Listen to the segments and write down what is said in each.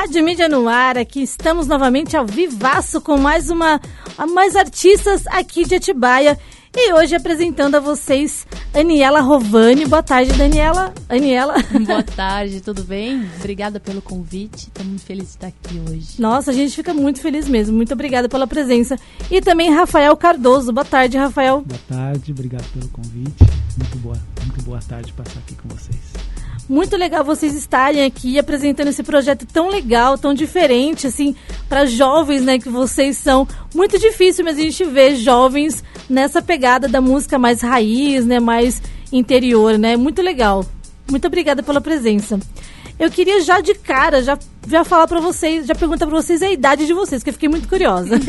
Rádio Mídia no ar, aqui estamos novamente ao vivaço com mais uma, mais artistas aqui de Atibaia. E hoje apresentando a vocês Aniela Rovani. Boa tarde, Daniela. Aniela. Boa tarde, tudo bem? Obrigada pelo convite. Estou muito feliz de estar aqui hoje. Nossa, a gente fica muito feliz mesmo. Muito obrigada pela presença. E também Rafael Cardoso. Boa tarde, Rafael. Boa tarde, obrigado pelo convite. Muito boa, muito boa tarde passar aqui com vocês. Muito legal vocês estarem aqui apresentando esse projeto tão legal, tão diferente, assim, para jovens, né, que vocês são. Muito difícil, mas a gente vê jovens nessa pegada da música mais raiz, né, mais interior, né? Muito legal. Muito obrigada pela presença. Eu queria já de cara, já, já falar para vocês, já perguntar para vocês a idade de vocês, que eu fiquei muito curiosa.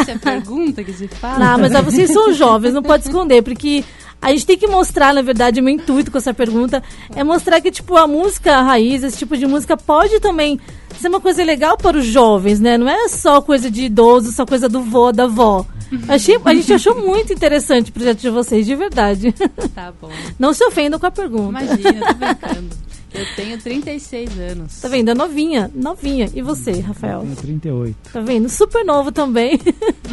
Isso é pergunta que se fala? Não, mas vocês são jovens, não pode esconder, porque a gente tem que mostrar, na verdade, o meu intuito com essa pergunta é mostrar que, tipo, a música raiz, esse tipo de música pode também ser uma coisa legal para os jovens, né? Não é só coisa de idoso, só coisa do vô, da vó. Achei, a gente achou muito interessante o projeto de vocês, de verdade. Tá bom. Não se ofendam com a pergunta. Imagina, tô brincando. Eu tenho 36 anos. Tá vendo? É novinha, novinha. E você, Rafael? Eu tenho 38. Tá vendo? Super novo também.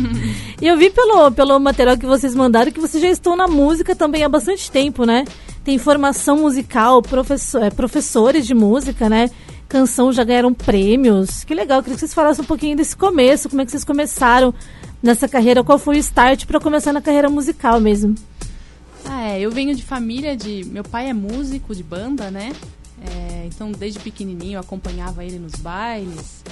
e eu vi pelo, pelo material que vocês mandaram que vocês já estão na música também há bastante tempo, né? Tem formação musical, professor, é, professores de música, né? Canção já ganharam prêmios. Que legal, queria que vocês falassem um pouquinho desse começo, como é que vocês começaram nessa carreira, qual foi o start para começar na carreira musical mesmo? Ah, é, eu venho de família de. Meu pai é músico de banda, né? É, então, desde pequenininho, eu acompanhava ele nos bailes.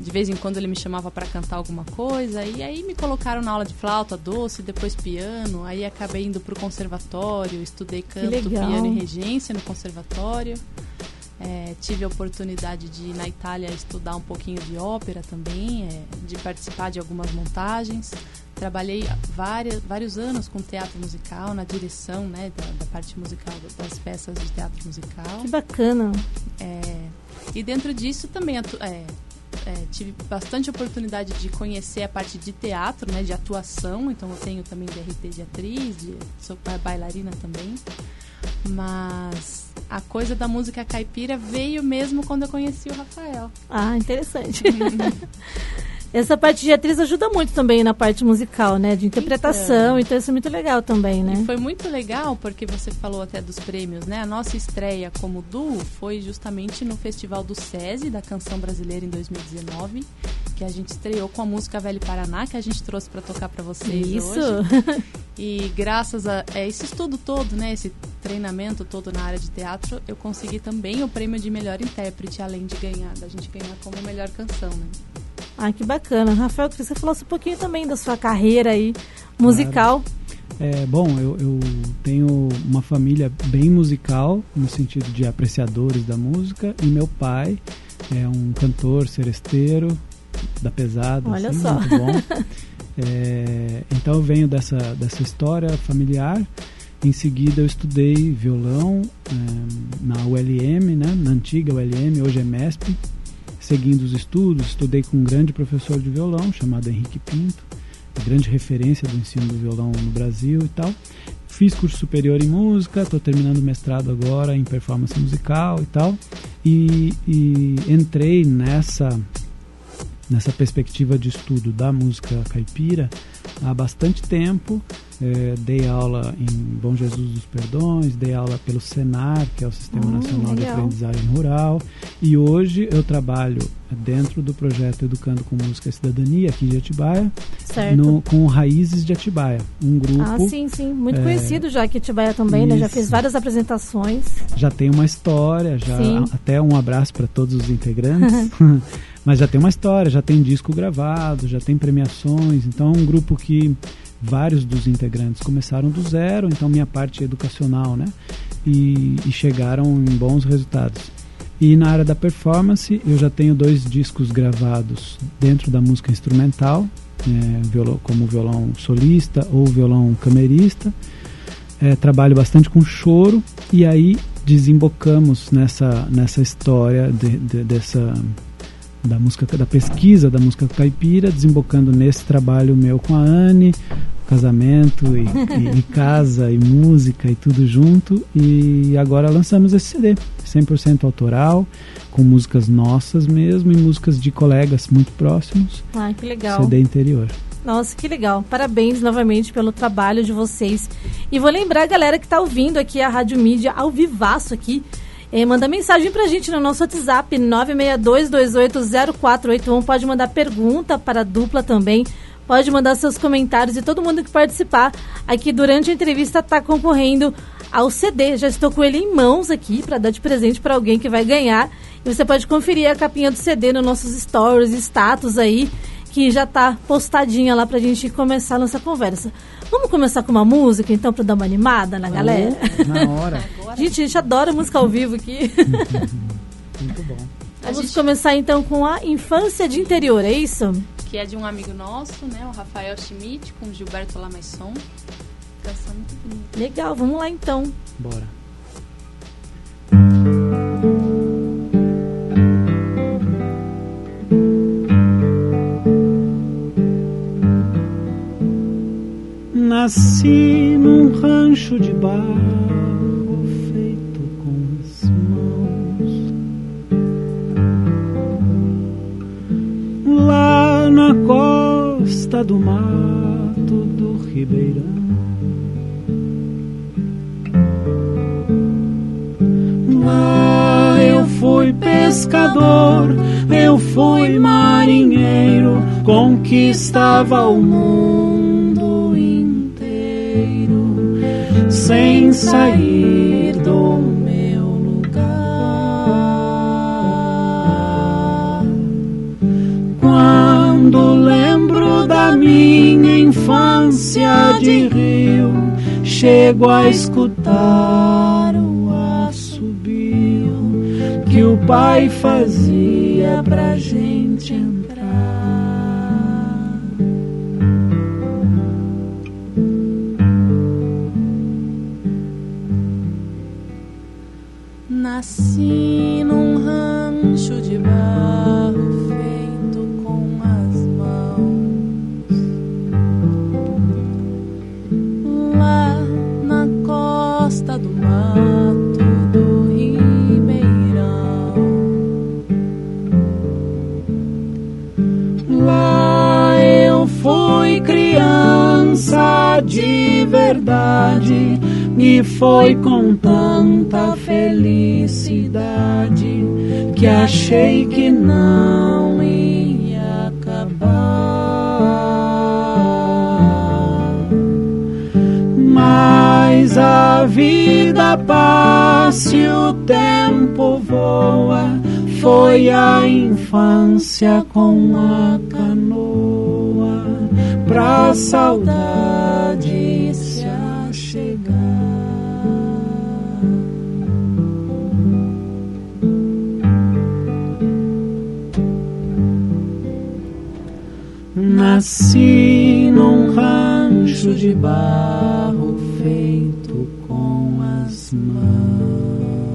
De vez em quando ele me chamava para cantar alguma coisa. E aí me colocaram na aula de flauta doce, depois piano. Aí acabei indo pro conservatório, estudei canto, piano e regência no conservatório. É, tive a oportunidade de ir na Itália estudar um pouquinho de ópera também, é, de participar de algumas montagens. Trabalhei várias, vários anos com teatro musical, na direção né, da, da parte musical das peças de teatro musical. Que bacana! É, e dentro disso também é, tive bastante oportunidade de conhecer a parte de teatro, né, de atuação. Então eu tenho também DRT de atriz, de, sou bailarina também. Mas a coisa da música caipira veio mesmo quando eu conheci o Rafael. Ah, interessante. Essa parte de atriz ajuda muito também na parte musical, né? De interpretação, então, então isso é muito legal também, né? E foi muito legal porque você falou até dos prêmios, né? A nossa estreia como duo foi justamente no Festival do SESI, da Canção Brasileira em 2019, que a gente estreou com a música Velho Paraná, que a gente trouxe para tocar para vocês isso. hoje. E graças a é, esse estudo todo, né? Esse treinamento todo na área de teatro, eu consegui também o prêmio de melhor intérprete, além de ganhar, da gente ganhar como melhor canção, né? Ah, que bacana. Rafael, queria que você falasse um pouquinho também da sua carreira aí musical. Claro. É, bom, eu, eu, tenho uma família bem musical, no sentido de apreciadores da música, e meu pai é um cantor seresteiro da pesada, Olha assim, só. muito bom. É, então eu venho dessa, dessa história familiar. Em seguida eu estudei violão é, na ULM, né, na antiga ULM, hoje é MESP, seguindo os estudos, estudei com um grande professor de violão chamado Henrique Pinto, grande referência do ensino do violão no Brasil e tal. Fiz curso superior em música, estou terminando o mestrado agora em performance musical e tal. E, e entrei nessa nessa perspectiva de estudo da música caipira há bastante tempo. É, dei aula em Bom Jesus dos Perdões, dei aula pelo Senar, que é o Sistema hum, Nacional legal. de Aprendizagem Rural, e hoje eu trabalho dentro do projeto Educando com Música e Cidadania, aqui de Atibaia, no, com Raízes de Atibaia, um grupo... Ah, sim, sim, muito é, conhecido já aqui em Atibaia também, né? já fiz várias apresentações. Já tem uma história, já sim. até um abraço para todos os integrantes. Mas já tem uma história, já tem disco gravado, já tem premiações, então é um grupo que vários dos integrantes começaram do zero, então minha parte educacional, né? E, e chegaram em bons resultados. E na área da performance, eu já tenho dois discos gravados dentro da música instrumental, é, violão, como violão solista ou violão camerista. É, trabalho bastante com choro e aí desembocamos nessa, nessa história de, de, dessa da música da pesquisa da música caipira, desembocando nesse trabalho meu com a Anne, casamento e, e, e, casa e música e tudo junto. E agora lançamos esse CD, 100% autoral, com músicas nossas mesmo e músicas de colegas muito próximos. Ah, que legal. CD interior. Nossa, que legal. Parabéns novamente pelo trabalho de vocês. E vou lembrar a galera que está ouvindo aqui a Rádio Mídia ao vivaço aqui. É, manda mensagem pra gente no nosso WhatsApp 962280481. Pode mandar pergunta para a dupla também. Pode mandar seus comentários e todo mundo que participar aqui durante a entrevista está concorrendo ao CD. Já estou com ele em mãos aqui para dar de presente para alguém que vai ganhar. E você pode conferir a capinha do CD nos nossos stories, status aí que já tá postadinha lá pra gente começar a nossa conversa. Vamos começar com uma música, então, pra dar uma animada na galera? na hora. gente, a gente adora música ao vivo aqui. Muito bom. Vamos gente... começar, então, com a Infância de Interior, é isso? Que é de um amigo nosso, né? O Rafael Schmidt, com Gilberto Lamaisson. Canção muito bonita. Legal, vamos lá, então. Bora. Nasci num rancho de barro feito com as mãos. Lá na costa do mato do Ribeirão. Lá eu fui pescador, eu fui marinheiro, conquistava o mundo sair do meu lugar. Quando lembro da minha infância de rio, chego a escutar o assobio que o pai fazia pra gente Nasci num rancho de barro feito com as mãos. Lá na costa do mato do Ribeirão. Lá eu fui criança de verdade e foi com tanta felicidade que achei que não ia acabar. Mas a vida passa e o tempo voa. Foi a infância com a canoa pra saudade Nasci num rancho de barro feito com as mãos.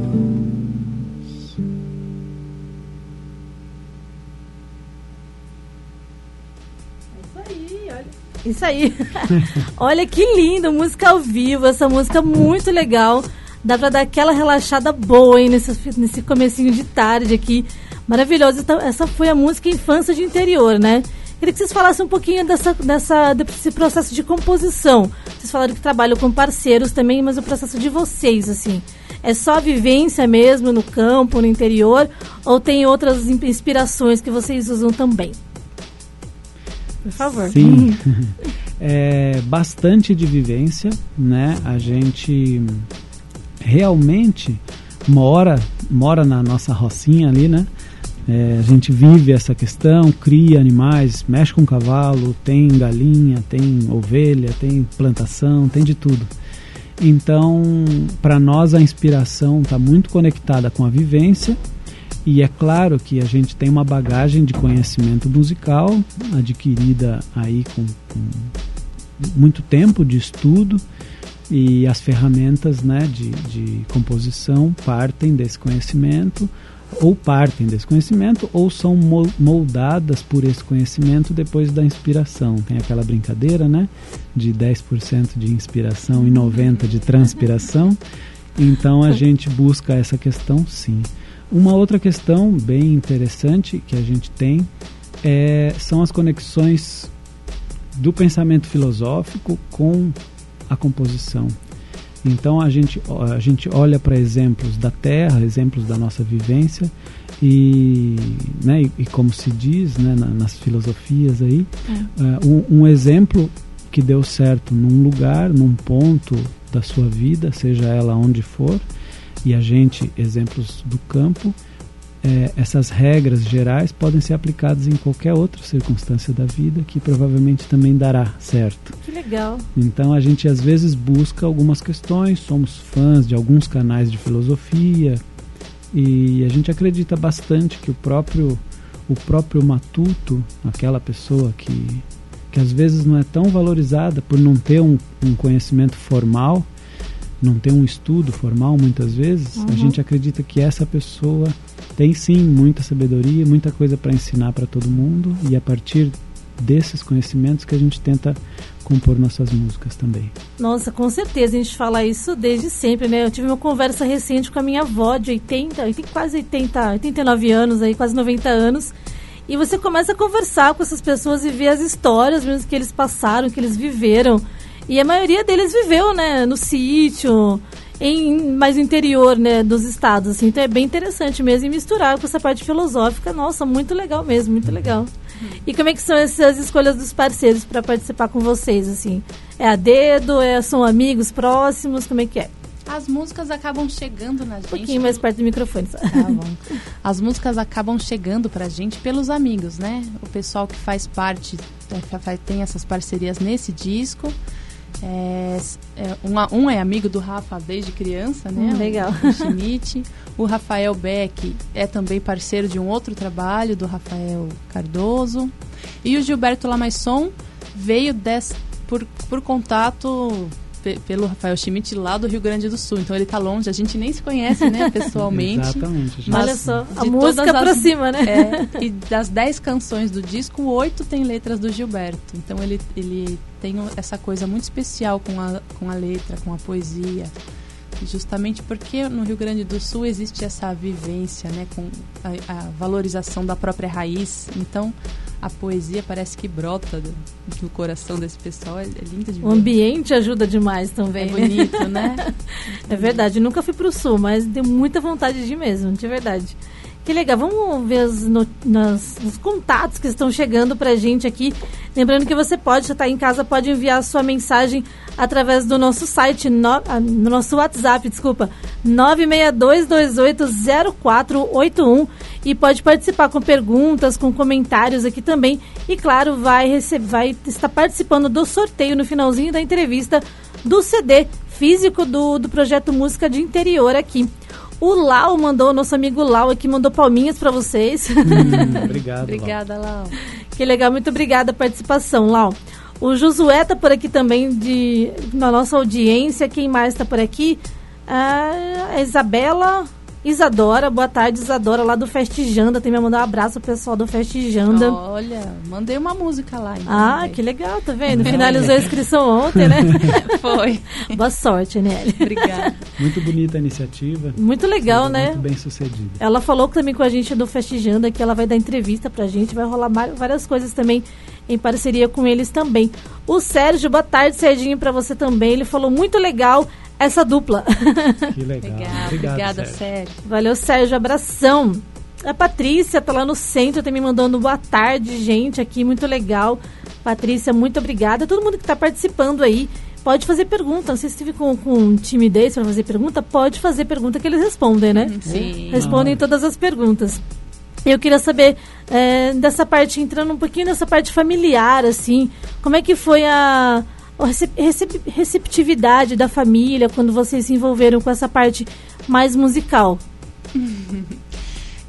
Isso aí. olha que lindo, música ao vivo, essa música muito legal. Dá pra dar aquela relaxada boa hein, nesse, nesse comecinho de tarde aqui. Maravilhoso. Então, essa foi a música Infância de Interior, né? Queria que vocês falassem um pouquinho dessa, dessa, desse processo de composição. Vocês falaram que trabalham com parceiros também, mas o processo de vocês, assim, é só vivência mesmo no campo, no interior, ou tem outras inspirações que vocês usam também? Por favor. Sim, é bastante de vivência, né? A gente realmente mora, mora na nossa rocinha ali, né? É, a gente vive essa questão, cria animais, mexe com cavalo, tem galinha, tem ovelha, tem plantação, tem de tudo. Então, para nós a inspiração está muito conectada com a vivência e é claro que a gente tem uma bagagem de conhecimento musical adquirida aí com, com muito tempo de estudo e as ferramentas né, de, de composição partem desse conhecimento ou partem desse conhecimento ou são moldadas por esse conhecimento depois da inspiração. Tem aquela brincadeira, né? De 10% de inspiração e 90% de transpiração. Então a gente busca essa questão sim. Uma outra questão bem interessante que a gente tem é, são as conexões do pensamento filosófico com a composição. Então a gente, a gente olha para exemplos da Terra, exemplos da nossa vivência e, né, e, e como se diz né, na, nas filosofias aí, é. uh, um, um, exemplo que deu certo num lugar, num ponto da sua vida, seja ela onde for, e a gente, exemplos do campo, é, essas regras gerais podem ser aplicadas em qualquer outra circunstância da vida que provavelmente também dará certo. Que legal. Então a gente às vezes busca algumas questões, somos fãs de alguns canais de filosofia e a gente acredita bastante que o próprio o próprio matuto, aquela pessoa que que às vezes não é tão valorizada por não ter um, um conhecimento formal, não ter um estudo formal muitas vezes, uhum. a gente acredita que essa pessoa tem sim muita sabedoria, muita coisa para ensinar para todo mundo e a partir desses conhecimentos que a gente tenta compor nossas músicas também. Nossa, com certeza, a gente fala isso desde sempre, né? Eu tive uma conversa recente com a minha avó de 80, tem quase 80, 89 anos aí, quase 90 anos. E você começa a conversar com essas pessoas e ver as histórias mesmo que eles passaram, que eles viveram. E a maioria deles viveu, né, no sítio, em mais interior, né, dos estados, assim. Então é bem interessante mesmo e misturar com essa parte filosófica. Nossa, muito legal mesmo, muito legal. E como é que são essas escolhas dos parceiros para participar com vocês, assim? É a dedo, é, são amigos próximos, como é que é? As músicas acabam chegando na gente. Um pouquinho mais perto do microfone. Tá bom. As músicas acabam chegando pra gente pelos amigos, né? O pessoal que faz parte, é, tem essas parcerias nesse disco. É, é, um, um, é amigo do Rafa desde criança, né? Hum, legal. O Schmidt. o Rafael Beck é também parceiro de um outro trabalho, do Rafael Cardoso. E o Gilberto Lamaisson veio des, por, por contato pelo Rafael Schmidt lá do Rio Grande do Sul. Então ele está longe, a gente nem se conhece, né, pessoalmente. Exatamente. Olha só, a música aproxima, né? É, e das dez canções do disco, oito tem letras do Gilberto. Então ele, ele tem essa coisa muito especial com a, com a letra, com a poesia. Justamente porque no Rio Grande do Sul existe essa vivência, né, com a, a valorização da própria raiz. Então, a poesia parece que brota do, do coração desse pessoal. É, é linda de ver. O ambiente ajuda demais também. É bonito, né? é verdade. nunca fui para o sul, mas tenho muita vontade de ir mesmo, de verdade. Que legal. Vamos ver os, no, nas, os contatos que estão chegando para a gente aqui. Lembrando que você pode, se está em casa, pode enviar sua mensagem através do nosso site, no, ah, no nosso WhatsApp, desculpa, 962280481 e pode participar com perguntas, com comentários aqui também. E claro, vai, receber, vai estar participando do sorteio no finalzinho da entrevista do CD físico do, do projeto Música de Interior aqui. O Lau mandou, nosso amigo Lau aqui mandou palminhas para vocês. Hum, obrigado. Obrigada, Lau. Que legal, muito obrigada a participação, Lau. O Josué tá por aqui também de, na nossa audiência. Quem mais está por aqui? Ah, a Isabela Isadora, boa tarde, Isadora, lá do Festijanda. Tem me mandar um abraço pro pessoal do Festijanda. Olha, mandei uma música lá. Então, ah, né? que legal, tá vendo? Finalizou a inscrição ontem, né? Foi. boa sorte, Nelly. Obrigada. Muito bonita a iniciativa. Muito legal, né? Muito bem sucedida. Ela falou também com a gente do Festijanda que ela vai dar entrevista pra gente, vai rolar várias coisas também em parceria com eles também. O Sérgio, boa tarde, Serginho, para você também. Ele falou muito legal essa dupla. Que legal. Obrigado, Obrigada, Sérgio. Sérgio. Valeu, Sérgio. Abração. A Patrícia tá lá no centro, tá me mandando boa tarde, gente, aqui, muito legal. Patrícia, muito obrigada. Todo mundo que está participando aí, pode fazer pergunta. Não sei se estive com, com timidez para fazer pergunta, pode fazer pergunta que eles respondem, né? Sim. Respondem todas as perguntas. Eu queria saber é, dessa parte, entrando um pouquinho nessa parte familiar, assim, como é que foi a, a receptividade da família quando vocês se envolveram com essa parte mais musical?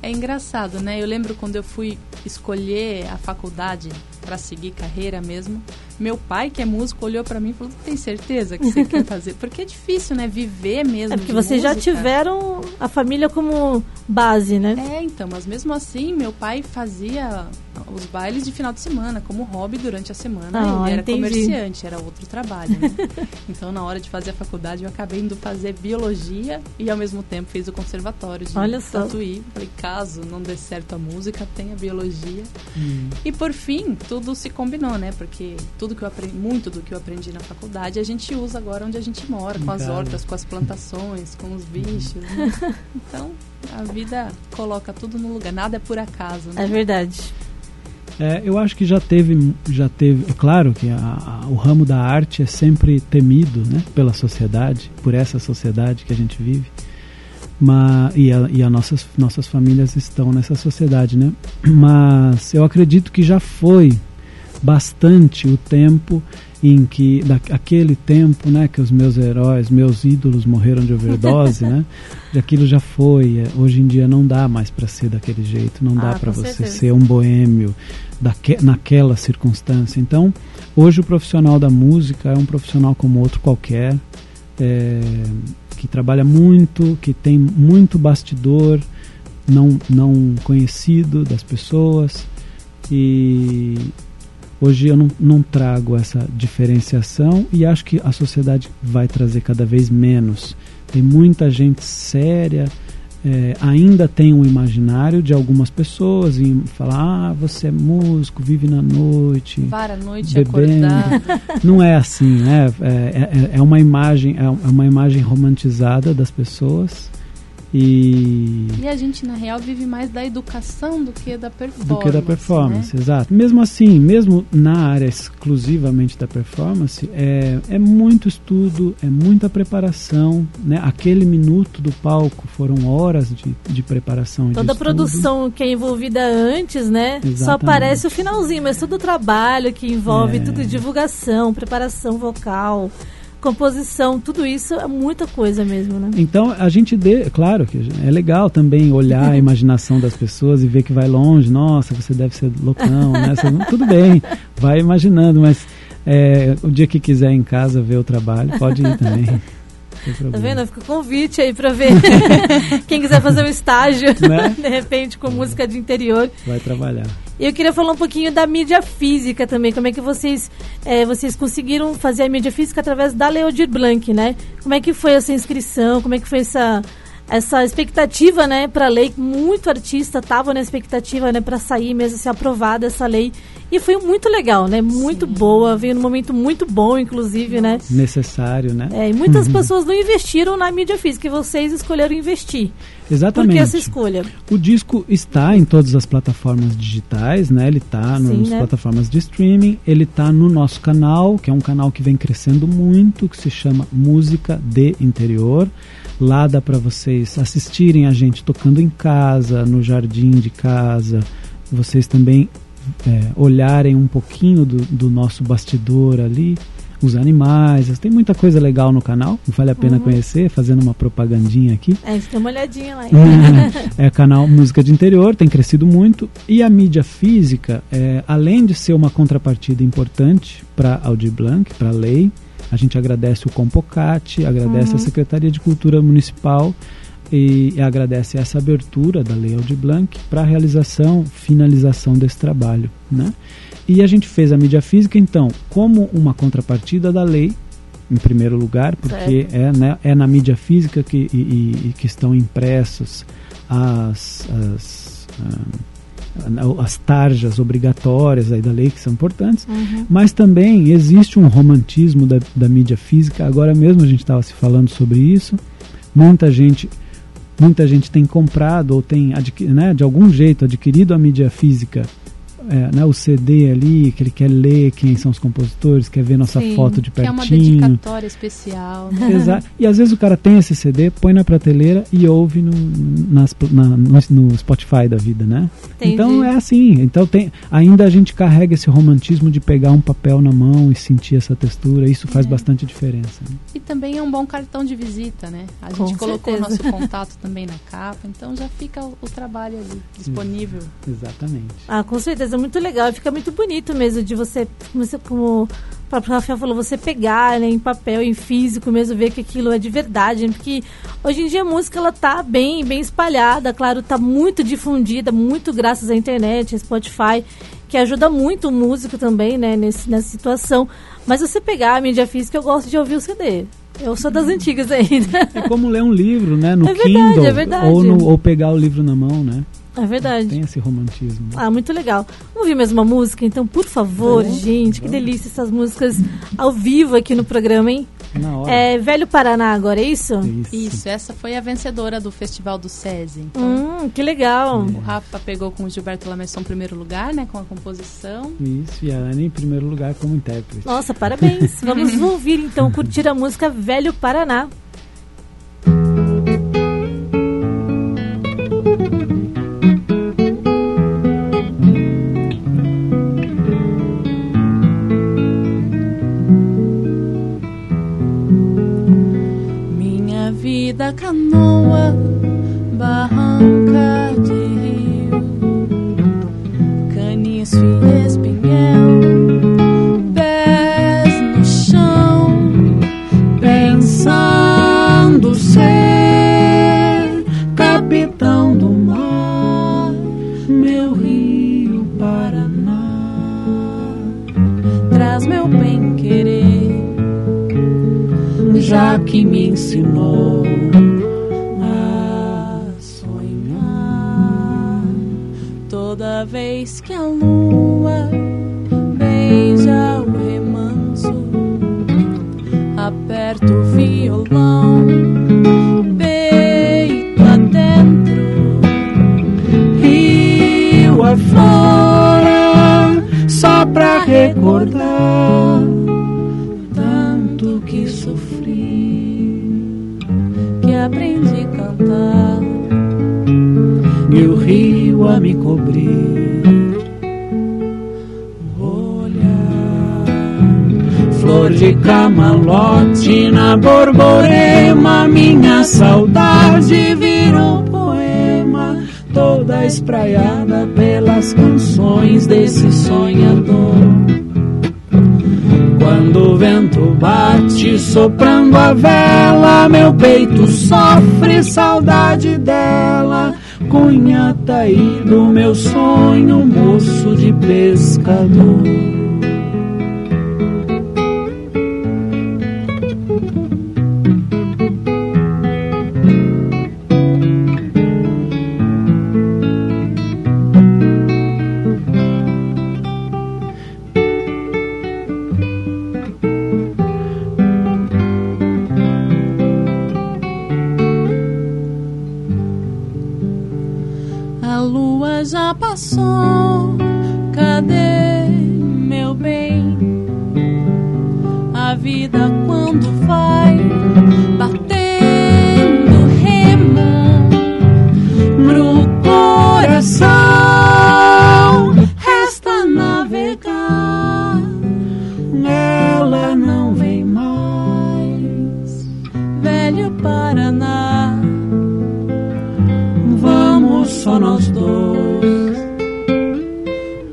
É engraçado, né? Eu lembro quando eu fui escolher a faculdade para seguir carreira mesmo, meu pai, que é músico, olhou para mim e falou: "Tem certeza que você quer fazer?" Porque é difícil, né, viver mesmo. É porque vocês música. já tiveram a família como base, né? É, então, mas mesmo assim, meu pai fazia os bailes de final de semana como hobby durante a semana. Ah, ele era entendi. comerciante, era outro trabalho. Né? então, na hora de fazer a faculdade, eu acabei indo fazer biologia e ao mesmo tempo fiz o conservatório de Olha só. Tatuí. Falei, caso não dê certo a música, tenha biologia. Hum. E por fim, tudo se combinou, né? Porque tudo que eu aprendi, muito do que eu aprendi na faculdade, a gente usa agora onde a gente mora, com as hortas, com as plantações, com os bichos. né? Então, a vida coloca tudo no lugar, nada é por acaso, É né? verdade. É, eu acho que já teve, já teve. É claro que a- a- o ramo da arte é sempre temido, né, pela sociedade, por essa sociedade que a gente vive. Mas e, a, e a nossas nossas famílias estão nessa sociedade, né? Mas eu acredito que já foi bastante o tempo em que da, aquele tempo, né, que os meus heróis, meus ídolos morreram de overdose, né? Aquilo já foi. é, Hoje em dia não dá mais para ser daquele jeito, não dá Ah, para com você certeza. ser um boêmio daque, naquela circunstância. Então, hoje o profissional da música é um profissional como outro qualquer, é, que trabalha muito, que tem muito bastidor não, não conhecido das pessoas e hoje eu não, não trago essa diferenciação e acho que a sociedade vai trazer cada vez menos. Tem muita gente séria, é, ainda tem um imaginário de algumas pessoas em falar, ah, você é músico, vive na noite. Vara a noite Bebendo. acordar. Não é assim, né? É, é, é uma imagem, é uma imagem romantizada das pessoas e E a gente, na real, vive mais da educação do que da performance. do que da performance, né? exato. Mesmo assim, mesmo na área exclusivamente da performance, é, é muito estudo, é muita preparação, né? Aquele minuto do palco foram horas de, de preparação Toda de a produção que é envolvida antes, né? Só Exatamente. aparece o finalzinho, mas todo o trabalho que envolve É. tudo, divulgação, preparação vocal, composição, tudo isso é muita coisa mesmo, né? Então a gente dê, claro que é legal também olhar a imaginação das pessoas e ver que vai longe. Nossa, você deve ser loucão, né? Tudo bem, vai imaginando, mas é, o dia que quiser em casa ver o trabalho, pode ir também. Tá vendo? Fica o convite aí pra ver quem quiser fazer um estágio, Né? de repente, com música de interior. Vai trabalhar. E eu queria falar um pouquinho da mídia física também. Como é que vocês, eh, vocês conseguiram fazer a mídia física através da Leodir Blanc, né? Como é que foi essa inscrição? Como é que foi essa, essa expectativa, né, para a lei? Muito artista estava na expectativa, né, para sair mesmo, ser aprovada essa lei. E foi muito legal, né? Muito Sim. boa, veio num momento muito bom, inclusive, né? Necessário, né? É, e muitas pessoas não investiram na mídia física e vocês escolheram investir. Por Exatamente. que essa escolha? O disco está em todas as plataformas digitais, né? Ele está nas né? plataformas de streaming, ele está no nosso canal, que é um canal que vem crescendo muito, que se chama Música de Interior. Lá dá para vocês assistirem a gente tocando em casa, no jardim de casa. Vocês também é, olharem um pouquinho do, do nosso bastidor ali, os animais. Tem muita coisa legal no canal, vale a pena Uhum. conhecer, fazendo uma propagandinha aqui. É, deu uma olhadinha lá. é o canal Música de Interior, tem crescido muito. E a mídia física, é, além de ser uma contrapartida importante para Aldir Blanc, para a lei, a gente agradece o Compocate, agradece Uhum. a Secretaria de Cultura Municipal e, agradece essa abertura da Lei Aldir Blanc para a realização, finalização desse trabalho. Né? E a gente fez a mídia física, então, como uma contrapartida da lei, em primeiro lugar, porque é, né, é na mídia física que, e, e- que estão impressos as, as, ah, as tarjas obrigatórias aí da lei, que são importantes, Uhum. mas também existe um romantismo da, da mídia física. Agora mesmo a gente estava se falando sobre isso. Muita gente, muita gente tem comprado ou tem né, de algum jeito adquirido a mídia física, é, né, o CD ali, que ele quer ler quem são os compositores, quer ver nossa Sim, foto de Que é uma pertinho. dedicatória especial. Né? Exato. E às vezes o cara tem esse CD, põe na prateleira e ouve no, nas, na- no, no Spotify da vida, né? Entendi. Então é assim. Então tem, ainda a gente carrega esse romantismo de pegar um papel na mão e sentir essa textura. Isso faz É. bastante diferença. né? E também é um bom cartão de visita, né? A Com gente colocou o certeza. nosso contato também na capa, então já fica o, o trabalho ali disponível. Exatamente. Ah, com certeza, muito legal. Fica muito bonito mesmo de você, como, como próprio Rafael falou, você pegar né, em papel, em físico mesmo, ver que aquilo é de verdade, né? porque hoje em dia a música ela tá bem, bem espalhada, claro, tá muito difundida, muito graças à internet, Spotify, que ajuda muito o músico também, né, nesse, nessa situação. Mas você pegar a mídia física, eu gosto de ouvir o CD. Eu sou das antigas ainda. É como ler um livro, né? No É verdade, Kindle. é verdade. Ou, no- ou pegar o livro na mão, né? É verdade. Tem esse romantismo. né? Ah, muito legal. Vamos ouvir mais uma música? Então, por favor, gente, que vamos. delícia essas músicas ao vivo aqui no programa, hein? Na hora. É Velho Paraná agora, é isso? Isso. Isso, essa foi a vencedora do Festival do SESI. Então, Hum, que legal. o Rafa pegou com o Gilberto Lamesson primeiro lugar, né, com a composição. Isso, e a Ana em primeiro lugar como intérprete. Nossa, parabéns. Vamos ouvir então, curtir a música Velho Paraná. Minha vida canoa, barranca de já que me ensinou a sonhar. Toda vez que a lua beija o remanso, aperto o violão, peito adentro, rio afora, só pra recordar me cobrir. olhar. Flor de camalote na borborema, minha saudade virou poema, toda espraiada pelas canções desse sonhador. Quando o vento bate soprando a vela, meu peito sofre saudade dela. Cunha tá aí do meu sonho, moço de pescador.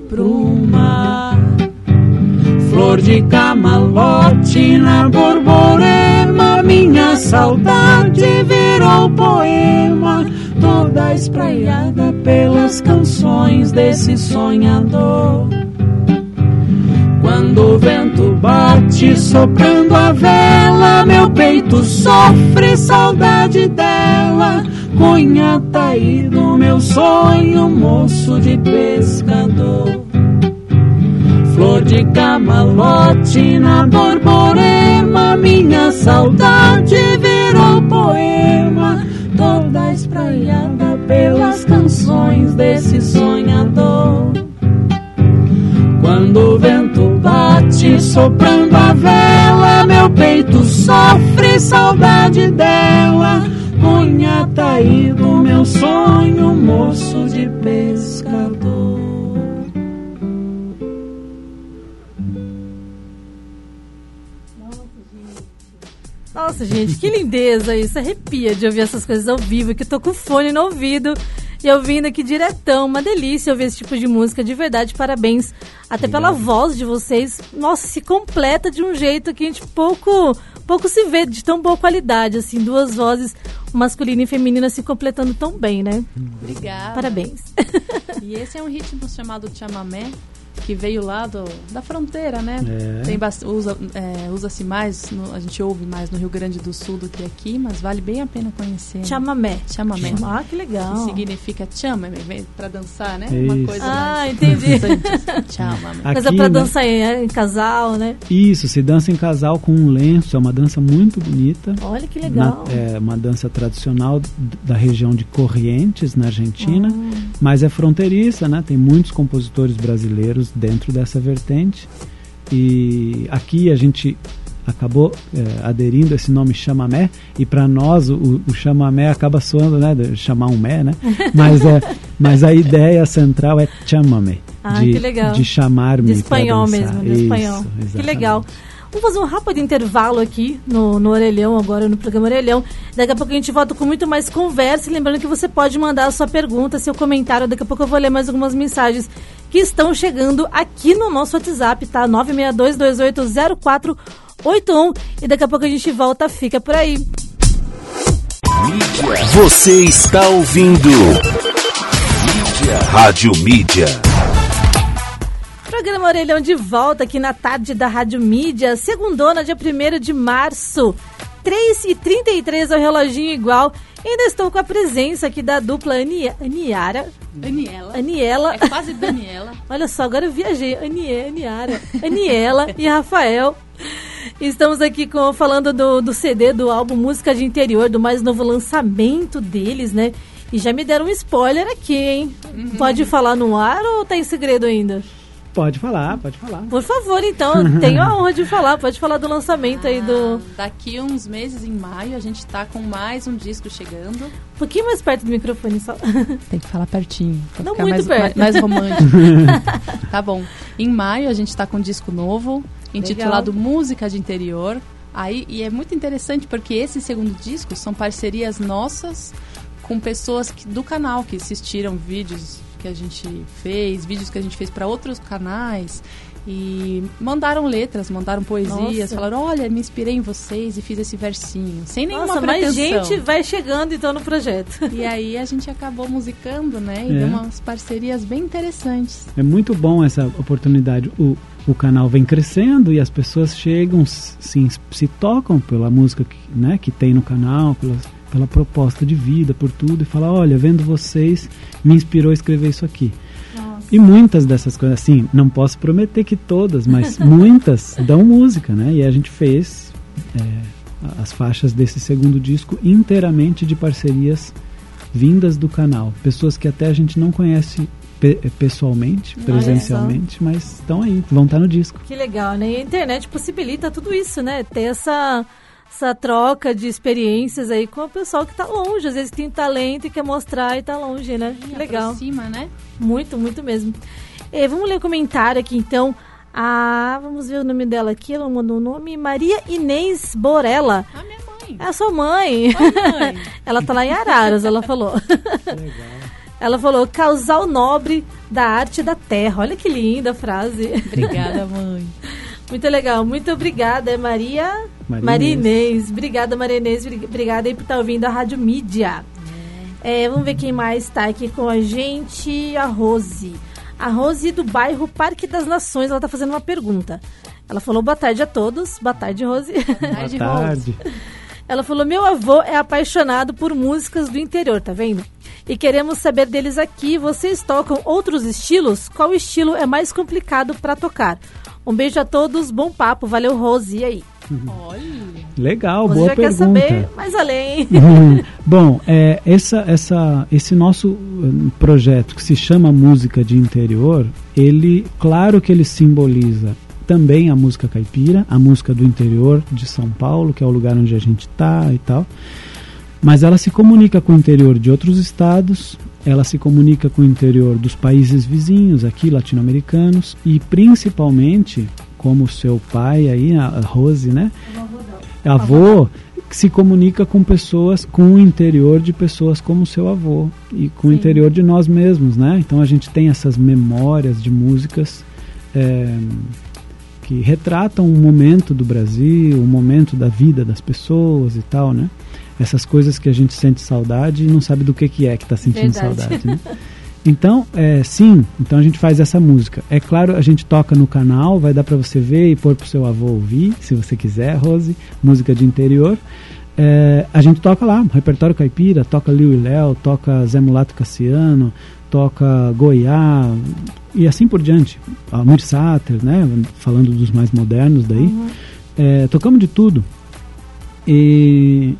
Pro mar. Flor de camalote na borborema, minha saudade virou poema, toda espraiada pelas canções desse sonhador. Quando o vento bate soprando a vela, meu peito sofre saudade dela. Cunha tá aí meu sonho, moço de pescador. Flor de camalote na borborema, minha saudade virou poema, toda espraiada pelas canções desse sonhador. Quando o vento bate soprando a vela, meu peito sofre saudade dela. Cunha tá aí do meu sonho, moço de pescador. Nossa, gente, que lindeza isso. Arrepia de ouvir essas coisas ao vivo, que eu tô com fone no ouvido. E eu vindo aqui diretão, uma delícia ouvir esse tipo de música, de verdade, parabéns. Até Obrigado. pela voz de vocês. Nossa, se completa de um jeito que a gente pouco, pouco se vê, de tão boa qualidade, assim, duas vozes, masculina e feminina, se completando tão bem, né? Obrigada. Parabéns. E esse é um ritmo chamado chamamé, que veio lá do, da fronteira, né? É. Tem bast- usa, é, usa-se mais, no- a gente ouve mais no Rio Grande do Sul do que aqui, mas vale bem a pena conhecer. Chamamé. Chamamé. Ah, que legal. Que significa chama, para dançar, né? Uma Isso. coisa Ah, entendi. Chamamé. Coisa Aqui, pra né? dançar em, em casal, né? Isso, se dança em casal com um lenço, é uma dança muito bonita. Olha que legal. Na- é uma dança tradicional da região de Corrientes, na Argentina, Ah. mas é fronteiriça, né? Tem muitos compositores brasileiros dentro dessa vertente. E aqui a gente acabou é, aderindo esse nome chamamé e para nós o, o chamamé acaba soando, né, de chamar um mé, né? Mas é, mas a ideia central é chamamé, Ah, de, de chamar-me De pra espanhol mesmo, de Isso, espanhol. Que legal. Vamos fazer um rápido intervalo aqui no, no Orelhão, agora no programa Orelhão. Daqui a pouco a gente volta com muito mais conversa. E lembrando que você pode mandar a sua pergunta, seu comentário. Daqui a pouco eu vou ler mais algumas mensagens que estão chegando aqui no nosso WhatsApp, tá? 962280481. E daqui a pouco a gente volta. Fica por aí. Você está ouvindo Mídia. Rádio Mídia. Programa Orelhão de volta aqui na tarde da Rádio Mídia, segundona, dia 1 de março, 3h33 ao reloginho igual. Ainda estou com a presença aqui da dupla Ani Aniara, Daniela. Aniela, É quase Daniela. olha só, agora eu viajei, Anie, Aniara, Aniela e Rafael. Estamos aqui com, falando do, do CD, do álbum Música de Interior, do mais novo lançamento deles, né? E já me deram um spoiler aqui, hein? Pode falar no ar ou tá em segredo ainda? Pode falar, pode falar. Por favor, então, tenho a honra de falar. Pode falar do lançamento aí do. Ah, Daqui uns meses, em maio, a gente tá com mais um disco chegando. Um pouquinho mais perto do microfone só. Tem que falar pertinho. Pra Não ficar muito mais, perto. mais, mais romântico. tá bom. Em maio a gente tá com um disco novo, intitulado Música de Interior. Aí, e é muito interessante porque esse segundo disco são parcerias nossas com pessoas que- do canal que assistiram vídeos que a gente fez, vídeos que a gente fez para outros canais e mandaram letras, mandaram poesias, Nossa. falaram: "Olha, me inspirei em vocês e fiz esse versinho", sem nenhuma Nossa, mais pretensão. gente vai chegando então no projeto. E aí a gente acabou musicando, né? E É. deu umas parcerias bem interessantes. É muito bom essa oportunidade. O, o canal vem crescendo e as pessoas chegam, se, se tocam pela música que, né, que tem no canal, pela, pela proposta de vida, por tudo, e falam, olha, vendo vocês, me inspirou a escrever isso aqui. E muitas dessas coisas, assim, não posso prometer que todas, mas muitas dão música, né? E a gente fez é, as faixas desse segundo disco inteiramente de parcerias vindas do canal. Pessoas que até a gente não conhece pe- pessoalmente, Olha presencialmente, mas estão aí, vão estar no disco. Que legal, né? E a internet possibilita tudo isso, né? Ter essa, essa troca de experiências aí com o pessoal que tá longe. Às vezes tem talento e quer mostrar e tá longe, né? Que legal. Aproxima, né? Muito, muito mesmo. E vamos ler o comentário aqui então. Ah, vamos ver o nome dela aqui. Ela mandou o nome Maria Inês Borella. A minha mãe. É a sua mãe. Oi, mãe. ela tá lá em Araras, ela falou. Ela falou, causal nobre da arte da terra. Olha que linda a frase. Obrigada, mãe. Muito legal, muito obrigada, é Maria, Maria Maria Inês. Inês. Obrigada, Maria Inês. Bri- Obrigada aí por estar ouvindo a Rádio Mídia. É, vamos ver quem mais está aqui com a gente. A Rose. A Rose do bairro Parque das Nações. Ela está fazendo uma pergunta. Ela falou boa tarde a todos. Boa tarde, Rose. Tarde, Boa tarde. Ela falou: Meu avô é apaixonado por músicas do interior, tá vendo? E queremos saber deles aqui. Vocês tocam outros estilos? Qual estilo é mais complicado para tocar? Um beijo a todos, bom papo, valeu, Rose. E aí? Olha. Legal, Você boa já pergunta. quer saber mais além? Uhum. Bom, é, essa, essa, esse nosso hum, projeto que se chama Música de Interior, ele, claro que ele simboliza também a música caipira, a música do interior de São Paulo, que é o lugar onde a gente está e tal. Mas ela se comunica com o interior de outros estados, ela se comunica com o interior dos países vizinhos aqui, latino-americanos, e principalmente, como seu pai aí, a a Rose, né? Avô, se comunica com pessoas, com o interior de pessoas como seu avô e com Sim. o interior de nós mesmos, né? Então a gente tem essas memórias de músicas é, que retratam um momento do Brasil, um momento da vida das pessoas e tal, né? Essas coisas que a gente sente saudade e não sabe do que, que é que está sentindo Verdade. saudade, né? Então, é, sim, então a gente faz essa música. É claro, a gente toca no canal, vai dar para você ver e pôr pro seu avô ouvir, se você quiser, Rose, música de interior. É, a gente toca lá, repertório caipira, toca Liu e Léo, toca Zé Mulato Cassiano, toca Goiá e assim por diante. Almir Sater, né, falando dos mais modernos daí. Uhum. É, tocamos de tudo. E,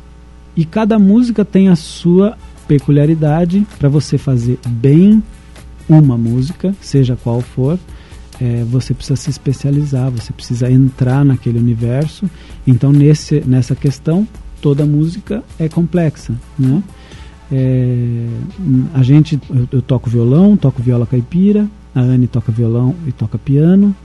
e cada música tem a sua peculiaridade para você fazer bem uma música, seja qual for. É, você precisa se especializar, você precisa entrar naquele universo. Então, nesse, nessa questão, toda música é complexa, né? É, a gente, eu, eu, toco violão, toco viola caipira, a Anne toca violão e toca piano,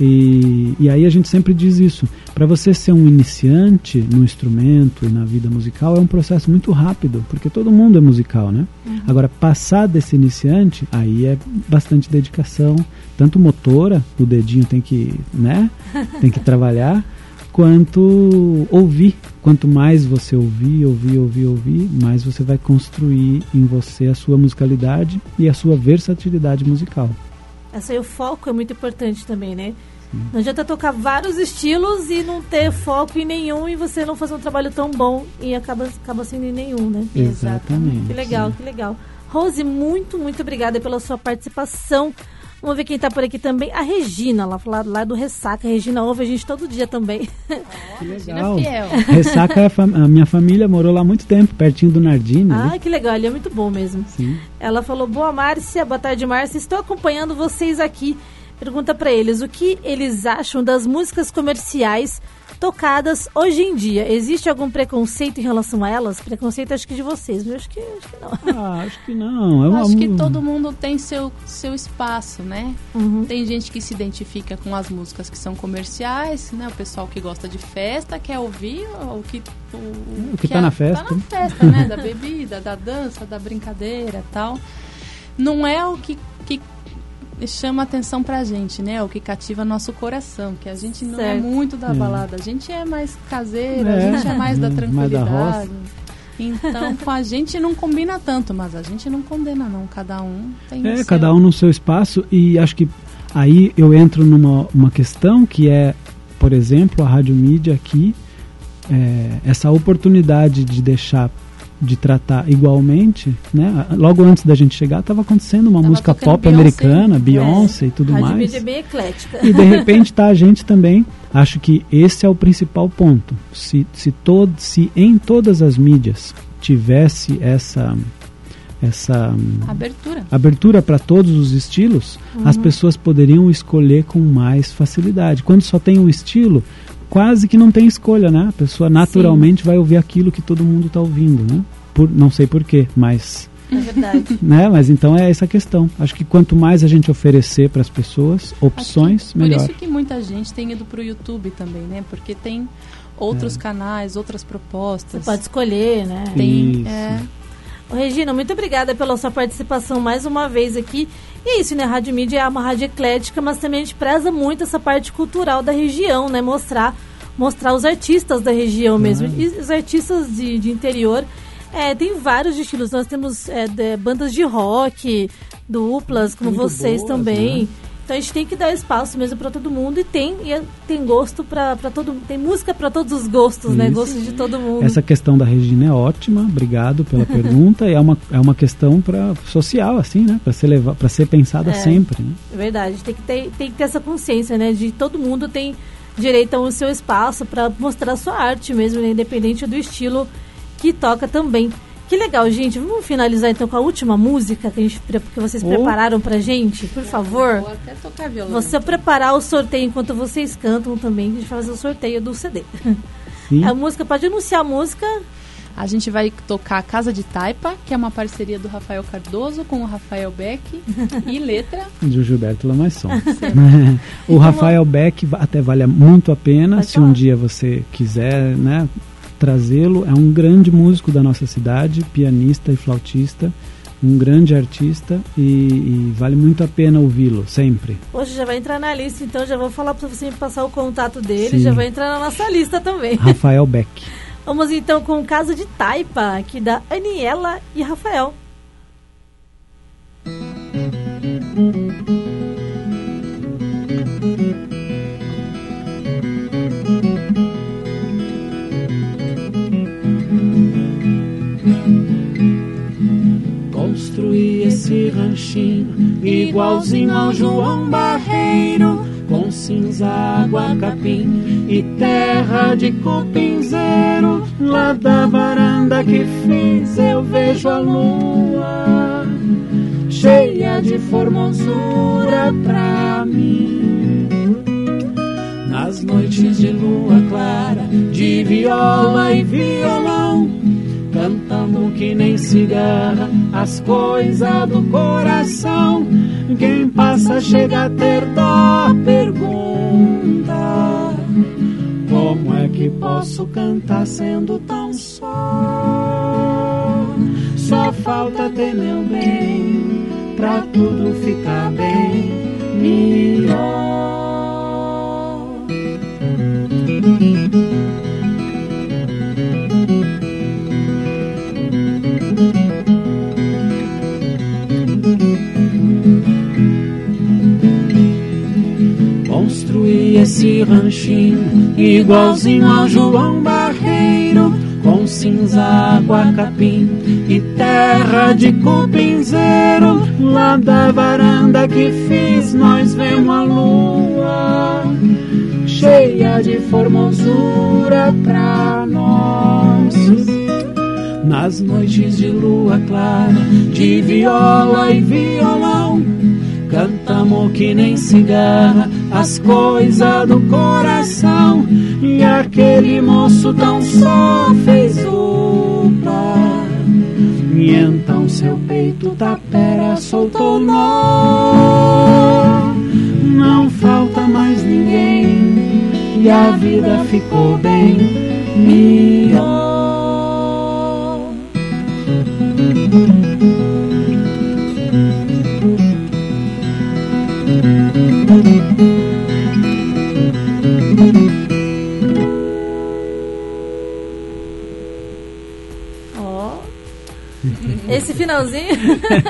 e, e aí a gente sempre diz isso. Para você ser um iniciante no instrumento e na vida musical é um processo muito rápido, porque todo mundo é musical, né? Uhum. Agora, passar desse iniciante, aí é bastante dedicação, tanto motora, o dedinho tem que, né? Tem que trabalhar, quanto ouvir. Quanto mais você ouvir, ouvir, ouvir, ouvir, mais você vai construir em você a sua musicalidade e a sua versatilidade musical. Essa aí, o foco é muito importante também, né? Sim. Não adianta tocar vários estilos e não ter foco em nenhum e você não fazer um trabalho tão bom e acaba, acaba sendo em nenhum, né? Exatamente. Que legal, que legal. Rose, muito, muito obrigada pela sua participação. Vamos ver quem está por aqui também. A Regina, lá, lá, lá do Ressaca. A Regina ouve a gente todo dia também. Que legal. Ressaca, é a, a, minha família morou lá há muito tempo, pertinho do Nardini. Ah, que legal. Ele é muito bom mesmo. Sim. Ela falou, boa Márcia, boa tarde Márcia. Estou acompanhando vocês aqui. Pergunta para eles o que eles acham das músicas comerciais tocadas hoje em dia. Existe algum preconceito em relação a elas? Preconceito acho que de vocês, mas acho que, acho que não. Ah, acho que não. É uma... Acho que todo mundo tem seu, seu espaço, né? Uhum. Tem gente que se identifica com as músicas que são comerciais, né? O pessoal que gosta de festa quer ouvir o que... O, o que, está na festa. Tá na festa, né? da bebida, da dança, da brincadeira tal. Não é o que, que chama atenção pra gente, né? O que cativa nosso coração, que a gente não é certo. é muito da balada, a gente é mais caseira, é, a gente é mais da tranquilidade. Mais da então, com a gente não combina tanto, mas a gente não condena não, cada um tem É, seu... cada um no seu espaço e acho que aí eu entro numa uma questão que é, por exemplo, a rádio mídia aqui, é, essa oportunidade de deixar de tratar igualmente, né? Logo antes da gente chegar, estava acontecendo uma tava música pop Beyoncé, americana, Beyoncé é, e tudo Rádio mais. é bem eclética. E de repente tá a gente também. Acho que esse é o principal ponto. Se, se, todo, se em todas as mídias tivesse essa essa abertura abertura para todos os estilos, uhum. as pessoas poderiam escolher com mais facilidade. Quando só tem um estilo, quase que não tem escolha, né? A pessoa naturalmente Sim. vai ouvir aquilo que todo mundo está ouvindo, né? Por, não sei porquê, mas... É verdade. Né? Mas então é essa questão. Acho que quanto mais a gente oferecer para as pessoas opções, que, melhor. Por isso que muita gente tem ido para o YouTube também, né? Porque tem outros é. canais, outras propostas. Você pode escolher, né? Tem, isso. É, Regina, muito obrigada pela sua participação mais uma vez aqui. E é isso, né? A Rádio Mídia é uma rádio eclética, mas também a gente preza muito essa parte cultural da região, né? Mostrar, mostrar os artistas da região mesmo. E os artistas de, de interior. É, tem vários estilos. Nós temos é, de, bandas de rock, duplas, como muito vocês boas, também. Né? Então a gente tem que dar espaço mesmo para todo mundo e tem e é, tem gosto para todo tem música para todos os gostos, né? Isso. né? Gostos de todo mundo. Essa questão da Regina é ótima, obrigado pela pergunta. e é uma, é uma questão para social assim, né? Para ser levar, para ser pensada é, sempre, né? É verdade, tem que ter tem que ter essa consciência, né? De todo mundo tem direito ao seu espaço para mostrar a sua arte mesmo, né? independente do estilo que toca também. Que legal, gente. Vamos finalizar então com a última música que, a gente, que vocês oh. prepararam pra gente, por favor. Vou até tocar violão. Você preparar o sorteio enquanto vocês cantam também, a gente vai fazer o sorteio do CD. Sim. A música, pode anunciar a música. A gente vai tocar Casa de Taipa, que é uma parceria do Rafael Cardoso com o Rafael Beck e letra do Gilberto Lamasson. o Rafael Beck até vale muito a pena, se um dia você quiser, né, trazê-lo. É um grande músico da nossa cidade, pianista e flautista, um grande artista e, e vale muito a pena ouvi-lo, sempre. Hoje já vai entrar na lista, então já vou falar para você me passar o contato dele, Sim. já vai entrar na nossa lista também. Rafael Beck. Vamos então com o caso de Taipa, aqui da Aniela e Rafael. Construí esse ranchinho igualzinho ao João Barreiro, com cinza, água, capim e terra de cupinzeiro. Lá da varanda que fiz eu vejo a lua, cheia de formosura pra mim. Nas noites de lua clara, de viola e violão, cantamos que nem cigarra as coisas do coração. Quem passa chega a ter dó, pergunta: Como é que posso cantar sendo tão só? Só falta ter meu bem pra tudo ficar bem melhor. Esse ranchinho igualzinho ao João Barreiro, com cinza, água, capim e terra de cupinzeiro. Lá da varanda que fiz, nós vemos a lua, cheia de formosura pra nós. Nas noites de lua clara, de viola e violão, cantamos que nem cigarra as coisas do coração. E aquele moço tão só fez upa. E então seu peito tapera soltou nó. Não falta mais ninguém, e a vida ficou bem melhor. Finalzinho,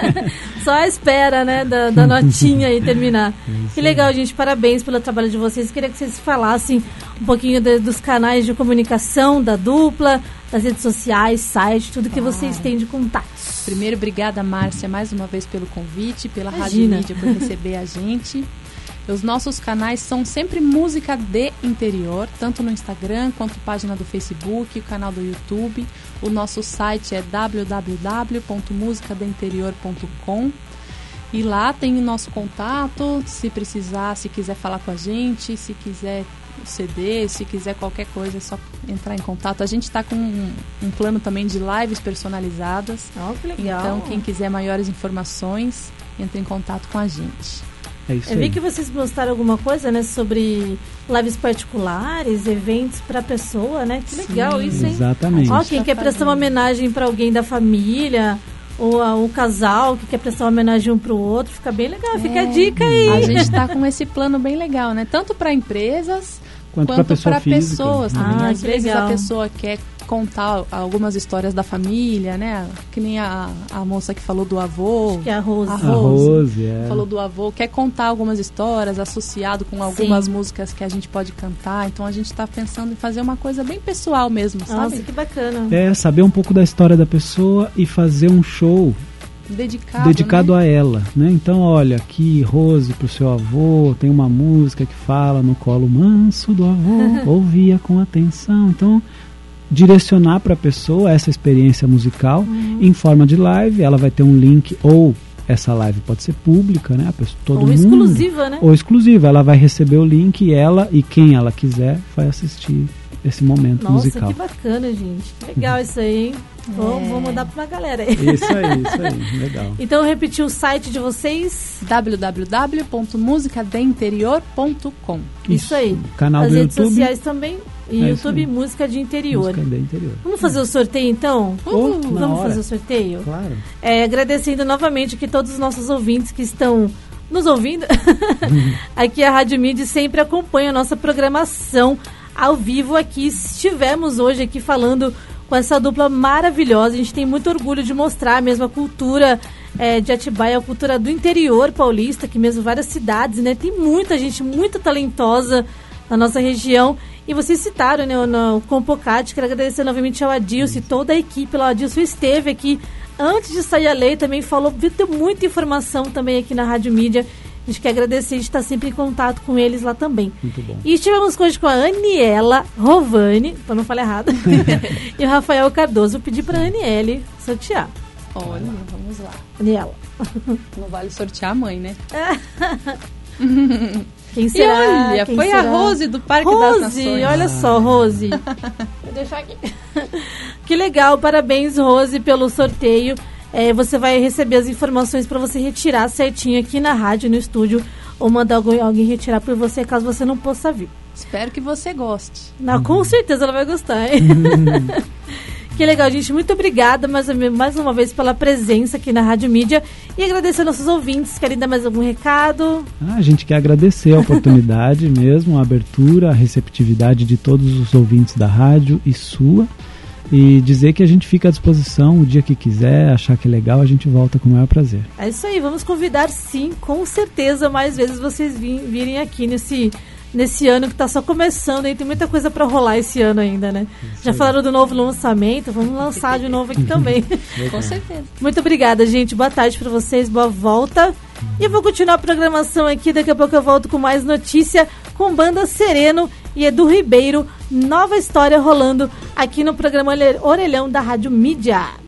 só a espera, né, da, da notinha aí terminar. Que legal, gente. Parabéns pelo trabalho de vocês. Queria que vocês falassem um pouquinho de- dos canais de comunicação da dupla, das redes sociais, site, tudo que vocês têm de contatos. Primeiro, obrigada, Márcia, mais uma vez pelo convite, pela Imagina. Rádio Mídia por receber a gente. Os nossos canais são sempre música de interior, tanto no Instagram quanto página do Facebook, o canal do YouTube. O nosso site é www.musicadointerior.com e lá tem o nosso contato, se precisar, se quiser falar com a gente, se quiser CD, se quiser qualquer coisa, é só entrar em contato. A gente está com um, um plano também de lives personalizadas. Ó, que legal. Então, quem quiser maiores informações, entre em contato com a gente. É isso Eu vi aí. que vocês postaram alguma coisa, né, sobre lives particulares, eventos pra pessoa, né? Que legal Sim. isso, hein? Exatamente. Ó, quem Tá quer prestar uma fazendo. homenagem pra alguém da família, ou a- o casal que quer prestar uma homenagem um pro outro, fica bem legal. Fica a É. dica aí. A gente está com esse plano bem legal, né? Tanto para empresas Quanto, para quanto para pessoas né? também. Ah, Às que vezes legal. a pessoa quer contar algumas histórias da família, né? Que nem a, a moça que falou do avô. Que é a Rose. A A Rose. Rose, é. Falou do avô, quer contar algumas histórias associado com algumas músicas que a gente pode cantar. Então a gente está pensando em fazer uma coisa bem pessoal mesmo, Nossa, sabe? que bacana. É, saber um pouco da história da pessoa e fazer um show Dedicado. dedicado né? a ela, né? Então, olha, aqui Rose pro seu avô, tem uma música que fala no colo manso do avô, ouvia com atenção. Então, direcionar para a pessoa essa experiência musical Uhum. em forma de live, ela vai ter um link ou essa live pode ser pública, né? A pessoa, todo Ou mundo exclusiva, né? ou exclusiva, ela vai receber o link e ela e quem ela quiser vai assistir esse momento Nossa, musical. que bacana, gente. Legal isso aí, hein? Vou, É. vou mandar pra uma galera aí. Isso aí, isso aí, legal. Então, repetir o site de vocês. www.musicadeinterior.com Isso aí. Canal As do redes YouTube. sociais também. E É isso YouTube. Música de Interior. Música de interior. Vamos fazer o sorteio então? Na Vamos fazer o sorteio? Claro. É, agradecendo novamente aqui todos os nossos ouvintes que estão nos ouvindo. aqui a Rádio Mid sempre acompanha a nossa programação ao vivo aqui. Estivemos hoje aqui falando com essa dupla maravilhosa. A gente tem muito orgulho de mostrar mesmo a cultura é, de Atibaia, a cultura do interior paulista, que mesmo várias cidades, né? Tem muita gente muito talentosa na nossa região. E vocês citaram né, o, no Compocate, quero agradecer novamente ao Adilson e toda a equipe lá. O Adilson esteve aqui antes de sair a lei, também falou, deu muita informação também aqui na Rádio Mídia. A gente quer agradecer, a gente está sempre em contato com eles lá também. Muito bom. E estivemos hoje com a Aniela Rovani, para não falar errado, e o Rafael Cardoso. Vou pedir para a Aniele sortear. Olha, vamos lá. Aniela, Não vale sortear a mãe, né? quem E será? olha, Quem foi será? a Rose do Parque das Rose, Nações. olha só, Rose. Vou deixar aqui. que legal, parabéns, Rose, pelo sorteio. É, você vai receber as informações para você retirar certinho aqui na rádio, no estúdio, ou mandar alguém, alguém retirar por você, caso você não possa vir. Espero que você goste. Não, com certeza ela vai gostar, hein? que legal, gente. Muito obrigada mais, uma- mais uma vez pela presença aqui na Rádio Mídia. E agradecer aos nossos ouvintes. Querem dar mais algum recado? Ah, a gente quer agradecer a oportunidade mesmo, a abertura, a receptividade de todos os ouvintes da rádio e sua. E dizer que a gente fica à disposição o dia que quiser, achar que é legal, a gente volta com o maior prazer. É isso aí, vamos convidar sim, com certeza, mais vezes vocês vi- virem aqui nesse, nesse ano que tá só começando aí, tem muita coisa para rolar esse ano ainda, né? Já falaram do novo lançamento, vamos lançar de novo aqui também. Com certeza. Muito obrigada, gente. Boa tarde para vocês, boa volta. E eu vou continuar a programação aqui, daqui a pouco eu volto com mais notícia com Banda Sereno e Edu Ribeiro. Nova história rolando aqui no programa Orelhão da Rádio Mídia.